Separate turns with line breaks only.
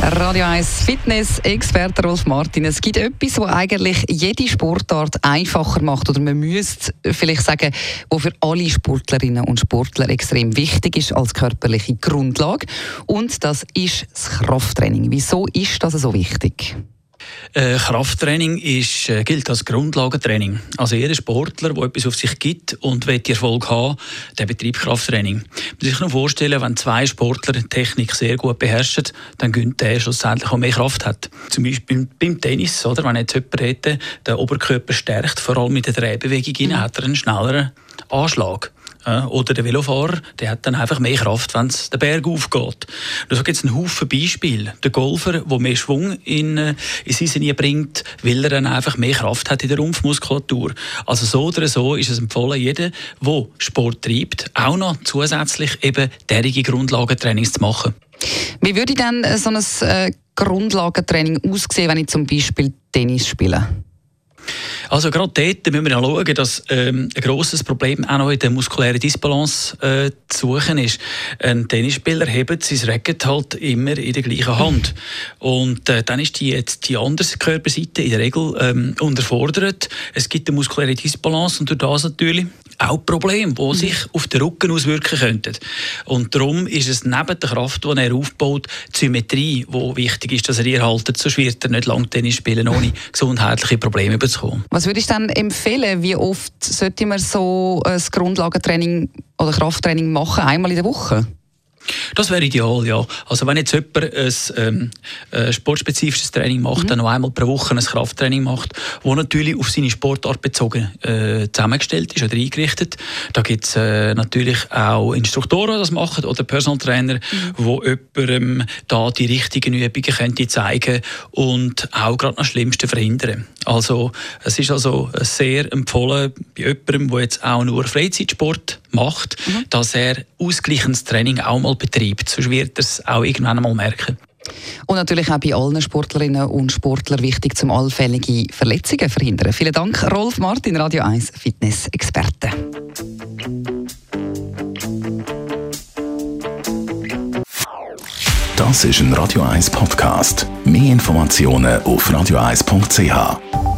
Radio 1 Fitness-Experte Rolf Martin. Es gibt etwas, was eigentlich jede Sportart einfacher macht. Oder man müsste vielleicht sagen, was für alle Sportlerinnen und Sportler extrem wichtig ist als körperliche Grundlage. Und das ist das Krafttraining. Wieso ist das so wichtig?
Äh, Krafttraining ist, äh, gilt als Grundlagentraining. Also jeder Sportler, der etwas auf sich gibt und will Erfolg haben, der betreibt Krafttraining. Man muss sich nur vorstellen, wenn zwei Sportler die Technik sehr gut beherrschen, dann gönnt der schlussendlich auch mehr Kraft hat. Zum Beispiel beim Tennis, oder? wenn jetzt jemand hätte, den Oberkörper stärkt, vor allem mit der Drehbewegung, mhm. hat er einen schnelleren Anschlag. Oder der Velofahrer, der hat dann einfach mehr Kraft, wenn es den Berg aufgeht. Und so gibt es einen Haufen Beispiele. Der Golfer, der mehr Schwung in, äh, in sein Sinne bringt, weil er dann einfach mehr Kraft hat in der Rumpfmuskulatur. Also so oder so ist es empfohlen, jeder, der Sport treibt, auch noch zusätzlich eben derige Grundlagentrainings zu machen.
Wie würde dann so ein äh, Grundlagentraining aussehen, wenn ich zum Beispiel Tennis spiele?
Also gerade dort müssen wir ja schauen, dass ähm, ein grosses Problem auch noch in der muskulären Disbalance äh, zu suchen ist. Ein Tennisspieler hebt sein Racket halt immer in der gleichen Hand. Und äh, dann ist die, jetzt die andere Körperseite in der Regel ähm, unterfordert. Es gibt eine muskuläre Disbalance und durch das natürlich auch Probleme, die sich auf den Rücken auswirken könnten. Und darum ist es neben der Kraft, die er aufbaut, die Symmetrie, die wichtig ist, dass er ihr haltet, sonst wird er nicht lang Tennis spielen, ohne gesundheitliche Probleme zu bekommen.
Was würde ich dann empfehlen? Wie oft sollte man so ein Grundlagentraining oder Krafttraining machen? Einmal in der Woche?
Das wäre ideal, ja. Also wenn jetzt jemand ein, ähm, ein sportspezifisches Training macht, mhm. dann noch einmal pro Woche ein Krafttraining macht, das natürlich auf seine Sportart bezogen äh, zusammengestellt ist oder eingerichtet. Da gibt es äh, natürlich auch Instruktoren, die das machen oder Personal Trainer, mhm. wo jemandem da die richtigen Übungen könnte zeigen und auch gerade das Schlimmste verhindern. Also es ist also sehr empfohlen bei jemandem, der jetzt auch nur Freizeitsport macht, mhm. dass er ausgleichendes Training auch mal betreibt. Sonst wird er es auch irgendwann einmal merken.
Und natürlich auch bei allen Sportlerinnen und Sportlern wichtig, zum allfällige Verletzungen verhindern. Vielen Dank, Rolf Martin, Radio 1 Fitness-Experte.
Das ist ein Radio 1 Podcast. Mehr Informationen auf radio1.ch.